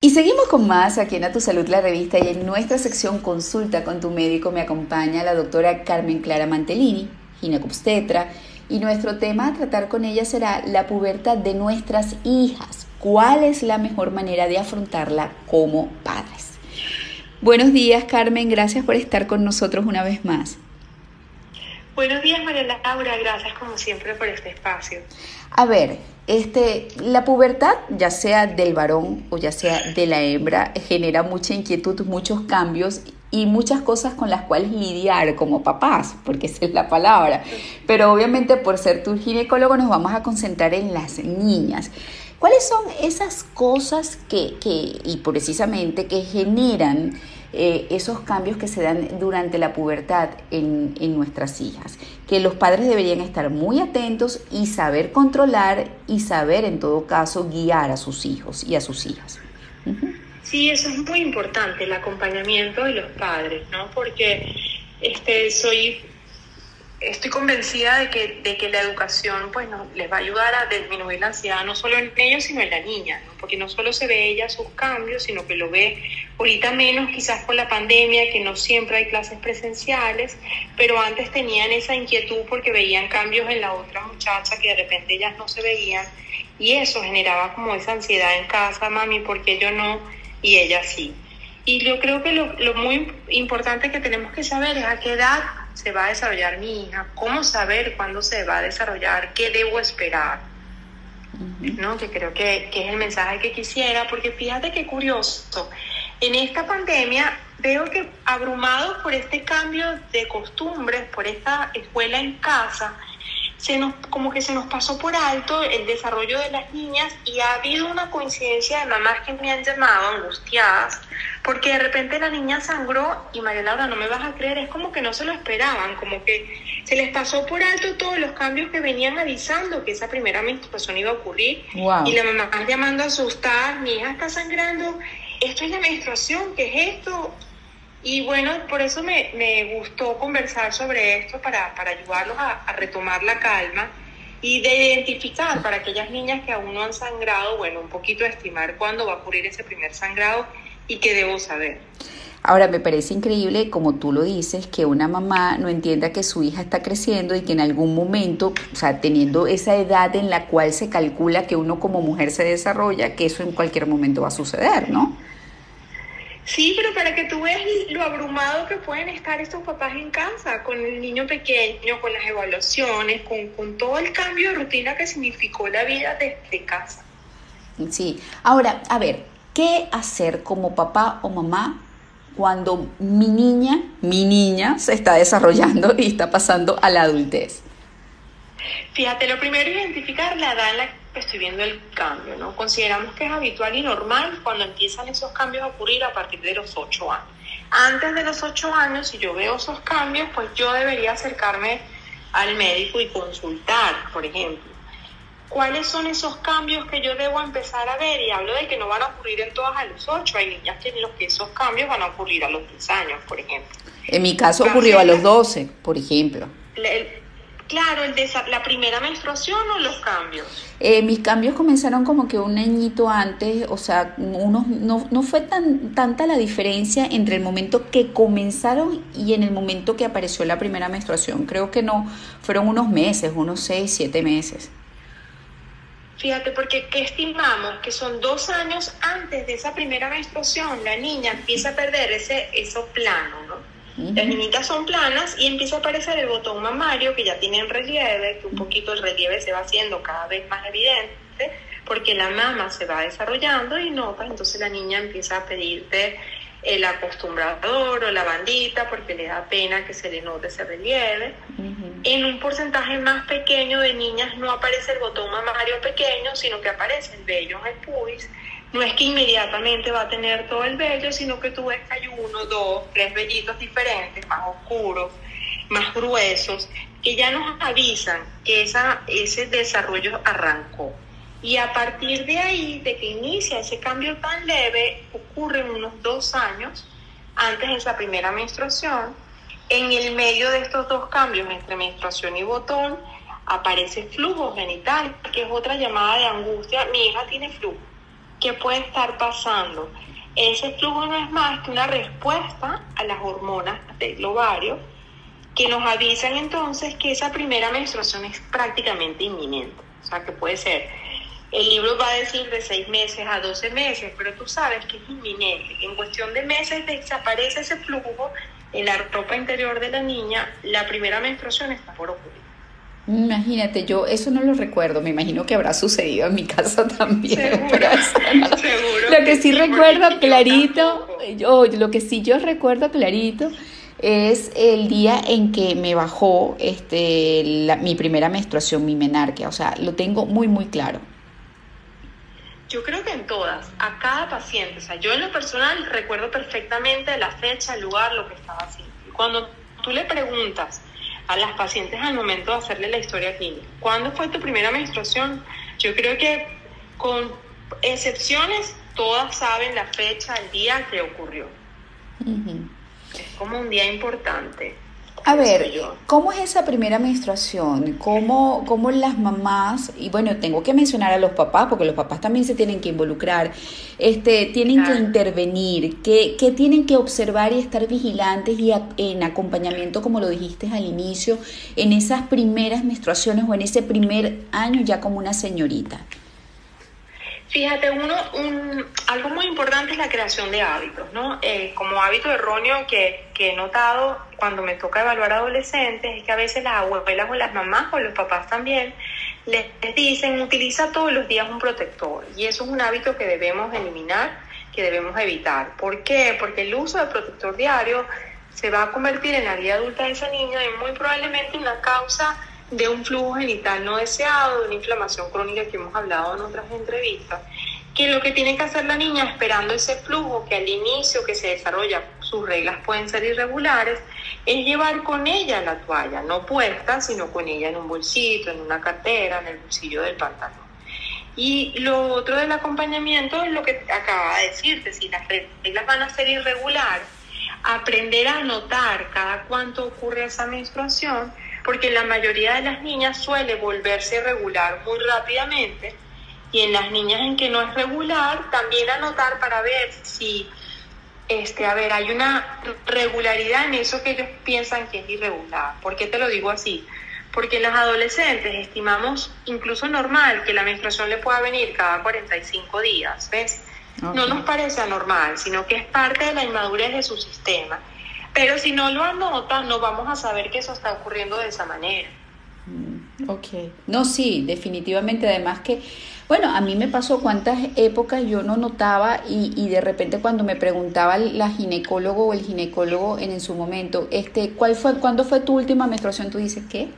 Y seguimos con más aquí en A Tu Salud, la revista, y en nuestra sección Consulta con tu médico me acompaña la doctora Carmen Clara Mantellini, ginecobstetra, y nuestro tema a tratar con ella será la pubertad de nuestras hijas. ¿Cuál es la mejor manera de afrontarla como padres? Buenos días, Carmen, gracias por estar con nosotros una vez más. Buenos días, María Laura, gracias como siempre por este espacio. A ver, este, la pubertad, ya sea del varón o ya sea de la hembra, genera mucha inquietud, muchos cambios y muchas cosas con las cuales lidiar como papás, porque esa es la palabra. Pero obviamente por ser tu ginecólogo nos vamos a concentrar en las niñas. ¿Cuáles son esas cosas que, que y precisamente que generan eh, esos cambios que se dan durante la pubertad en, nuestras hijas, que los padres deberían estar muy atentos y saber controlar y saber en todo caso guiar a sus hijos y a sus hijas. Sí, eso es muy importante, el acompañamiento de los padres, ¿no? Porque este, soy estoy convencida de que, de que la educación pues, no, les va a ayudar a disminuir la ansiedad no solo en ellos, sino en la niña, porque no solo se ve ella sus cambios, sino que lo ve ahorita menos quizás por la pandemia, que no siempre hay clases presenciales, pero antes tenían esa inquietud porque veían cambios en la otra muchacha que de repente ellas no se veían y eso generaba como esa ansiedad en casa, mami, porque yo no y ella sí. Y yo creo que lo, lo muy importante que tenemos que saber es a qué edad se va a desarrollar mi hija, cómo saber cuándo se va a desarrollar, qué debo esperar. ¿no? Que creo que, que, es el mensaje que quisiera, porque fíjate qué curioso, en esta pandemia veo que abrumados por este cambio de costumbres, por esta escuela en casa, se nos, como que se nos pasó por alto el desarrollo de las niñas y ha habido una coincidencia de mamás que me han llamado angustiadas porque de repente la niña sangró y María Laura no me vas a creer, es como que no se lo esperaban, como que se les pasó por alto todos los cambios que venían avisando que esa primera menstruación iba a ocurrir y la mamá llamando asustada, mi hija está sangrando, esto es la menstruación, ¿qué es esto? Y bueno, por eso me, me gustó conversar sobre esto para, para ayudarlos a, retomar la calma y de identificar para aquellas niñas que aún no han sangrado, bueno, un poquito estimar cuándo va a ocurrir ese primer sangrado y qué debo saber. Ahora, me parece increíble, como tú lo dices, que una mamá no entienda que su hija está creciendo y que en algún momento, o sea, teniendo esa edad en la cual se calcula que uno como mujer se desarrolla, que eso en cualquier momento va a suceder, ¿no? Sí, pero para que tú veas lo abrumado que pueden estar estos papás en casa, con el niño pequeño, con las evaluaciones, con, con todo el cambio de rutina que significó la vida desde casa. Sí, ahora, a ver, ¿qué hacer como papá o mamá cuando mi niña, mi niña se está desarrollando y está pasando a la adultez? Fíjate, lo primero es identificar la edad en la estoy viendo el cambio, ¿no? Consideramos que es habitual y normal cuando empiezan esos cambios a ocurrir a partir de los 8 años. Antes de los 8 años, si yo veo esos cambios, pues yo debería acercarme al médico y consultar, por ejemplo. ¿Cuáles son esos cambios que yo debo empezar a ver? Y hablo de que no van a ocurrir en todas a los 8. Hay niñas que en los que esos cambios van a ocurrir a los 10 años, por ejemplo. En mi caso ocurrió a los 12, por ejemplo. Claro, el la primera menstruación o los cambios. Eh, mis cambios comenzaron como que un añito antes, o sea, unos, no, no fue tan tanta la diferencia entre el momento que comenzaron y en el momento que apareció la primera menstruación. Creo que no, fueron unos meses, unos seis, siete meses. Fíjate, porque ¿qué estimamos? Que son dos años antes de esa primera menstruación, la niña empieza a perder ese, eso plano, ¿no? Las niñitas son planas y empieza a aparecer el botón mamario que ya tiene en relieve, que un poquito el relieve se va haciendo cada vez más evidente porque la mama se va desarrollando y nota, entonces la niña empieza a pedirte el acostumbrador o la bandita porque le da pena que se le note ese relieve. En un porcentaje más pequeño de niñas no aparece el botón mamario pequeño, sino que aparece el vello en pubis no es que inmediatamente va a tener todo el vello, sino que tú ves que hay uno, dos, tres vellitos diferentes, más oscuros, más gruesos, que ya nos avisan que esa, ese desarrollo arrancó. Y a partir de ahí, de que inicia ese cambio tan leve, ocurren unos dos años antes de esa primera menstruación. En el medio de estos dos cambios entre menstruación y botón, aparece flujo genital, que es otra llamada de angustia. Mi hija tiene flujo ¿qué puede estar pasando? Ese flujo no es más que una respuesta a las hormonas del ovario que nos avisan entonces que esa primera menstruación es prácticamente inminente. O sea, que puede ser, el libro va a decir de seis meses a 12 meses, pero tú sabes que es inminente. En cuestión de meses desaparece ese flujo en la ropa interior de la niña, la primera menstruación está por ocurrir. Imagínate, yo eso no lo recuerdo, me imagino que habrá sucedido en mi casa también. Seguro, seguro lo que, sí, recuerdo clarito, yo, lo que sí yo recuerdo clarito es el día en que me bajó este, mi primera menstruación, mi menarquia, o sea, lo tengo muy, muy claro. Yo creo que en todas, a cada paciente, o sea, yo en lo personal recuerdo perfectamente la fecha, el lugar, lo que estaba haciendo. Cuando tú le preguntas, a las pacientes al momento de hacerle la historia clínica. ¿Cuándo fue tu primera menstruación? Yo creo que con excepciones, todas saben la fecha, el día que ocurrió. Es como un día importante. A ver, ¿cómo es esa primera menstruación? ¿Cómo, ¿Cómo las mamás, y bueno, tengo que mencionar a los papás, porque los papás también se tienen que involucrar, este, tienen que intervenir, ¿qué, ¿qué, tienen que observar y estar vigilantes y en acompañamiento, como lo dijiste al inicio, en esas primeras menstruaciones o en ese primer año ya como una señorita? Fíjate, uno, un, algo muy importante es la creación de hábitos, ¿no? Eh, como hábito erróneo que, que, he notado cuando me toca evaluar adolescentes es que a veces las abuelas o las mamás o los papás también les, dicen utiliza todos los días un protector y eso es un hábito que debemos eliminar, que debemos evitar. ¿Por qué? Porque el uso de protector diario se va a convertir en la vida adulta de esa niña y muy probablemente una causa de un flujo genital no deseado, de una inflamación crónica que hemos hablado en otras entrevistas, que lo que tiene que hacer la niña esperando ese flujo que al inicio que se desarrolla, sus reglas pueden ser irregulares, es llevar con ella la toalla, no puesta, sino con ella en un bolsito, en una cartera, en el bolsillo del pantalón. Y lo otro del acompañamiento es lo que acaba de decirte, si las reglas van a ser irregulares, aprender a notar cada cuánto ocurre esa menstruación, porque la mayoría de las niñas suele volverse regular muy rápidamente y en las niñas en que no es regular también anotar para ver si este a ver hay una regularidad en eso que ellos piensan que es irregular ¿por qué te lo digo así? porque en las adolescentes estimamos incluso normal que la menstruación le pueda venir cada 45 días ¿ves? no nos parece anormal sino que es parte de la inmadurez de su sistema pero si no lo anotas, no vamos a saber que eso está ocurriendo de esa manera. Mm, ok, no, sí, definitivamente. Además que, bueno, a mí me pasó cuántas épocas yo no notaba y, y de repente cuando me preguntaba la ginecólogo o el ginecólogo en, en su momento, este, ¿cuál fue, ¿cuándo fue tu última menstruación? Tú dices, ¿qué?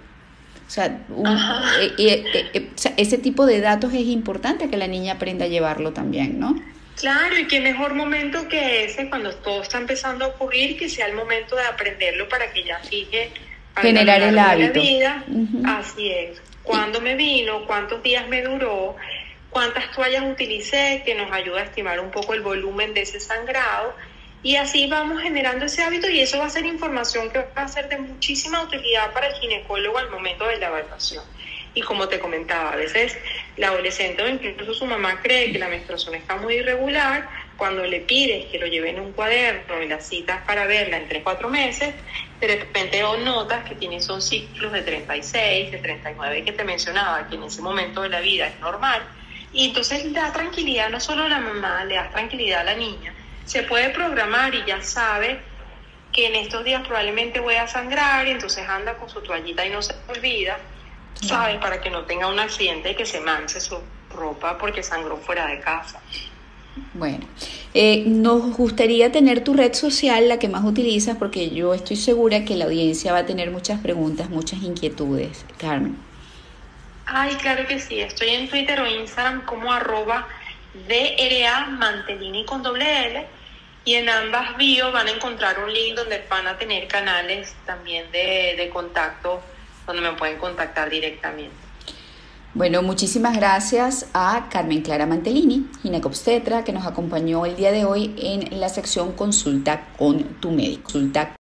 O sea, eh, eh, eh, o sea, ese tipo de datos es importante que la niña aprenda a llevarlo también, ¿no? Claro, y qué mejor momento que ese cuando todo está empezando a ocurrir, que sea el momento de aprenderlo para que ya fije generar el hábito. vida. Así es. ¿Cuándo me vino? ¿Cuántos días me duró? ¿Cuántas toallas utilicé? Que nos ayuda a estimar un poco el volumen de ese sangrado. Y así vamos generando ese hábito y eso va a ser información que va a ser de muchísima utilidad para el ginecólogo al momento de la evaluación. Y como te comentaba, a veces la adolescente o incluso su mamá cree que la menstruación está muy irregular, cuando le pides que lo lleve en un cuaderno y las citas para verla en 3, 4 meses, de repente notas que tiene son ciclos de 36, de 39 que te mencionaba, que en ese momento de la vida es normal. Y entonces da tranquilidad no solo a la mamá, le da tranquilidad a la niña. Se puede programar y ya sabe que en estos días probablemente voy a sangrar y entonces anda con su toallita y no se olvida ¿sabes? Para que no tenga un accidente y que se manche su ropa porque sangró fuera de casa. Bueno, eh, nos gustaría tener tu red social, la que más utilizas, porque yo estoy segura que la audiencia va a tener muchas preguntas, muchas inquietudes. Carmen. Ay, claro que sí. Estoy en Twitter o Instagram como arroba DRA Mantelini con doble L. Y en ambas bio van a encontrar un link donde van a tener canales también de, de contacto donde me pueden contactar directamente. Bueno, muchísimas gracias a Carmen Clara Mantelini, ginecobstetra, que nos acompañó el día de hoy en la sección Consulta con tu médico. Consulta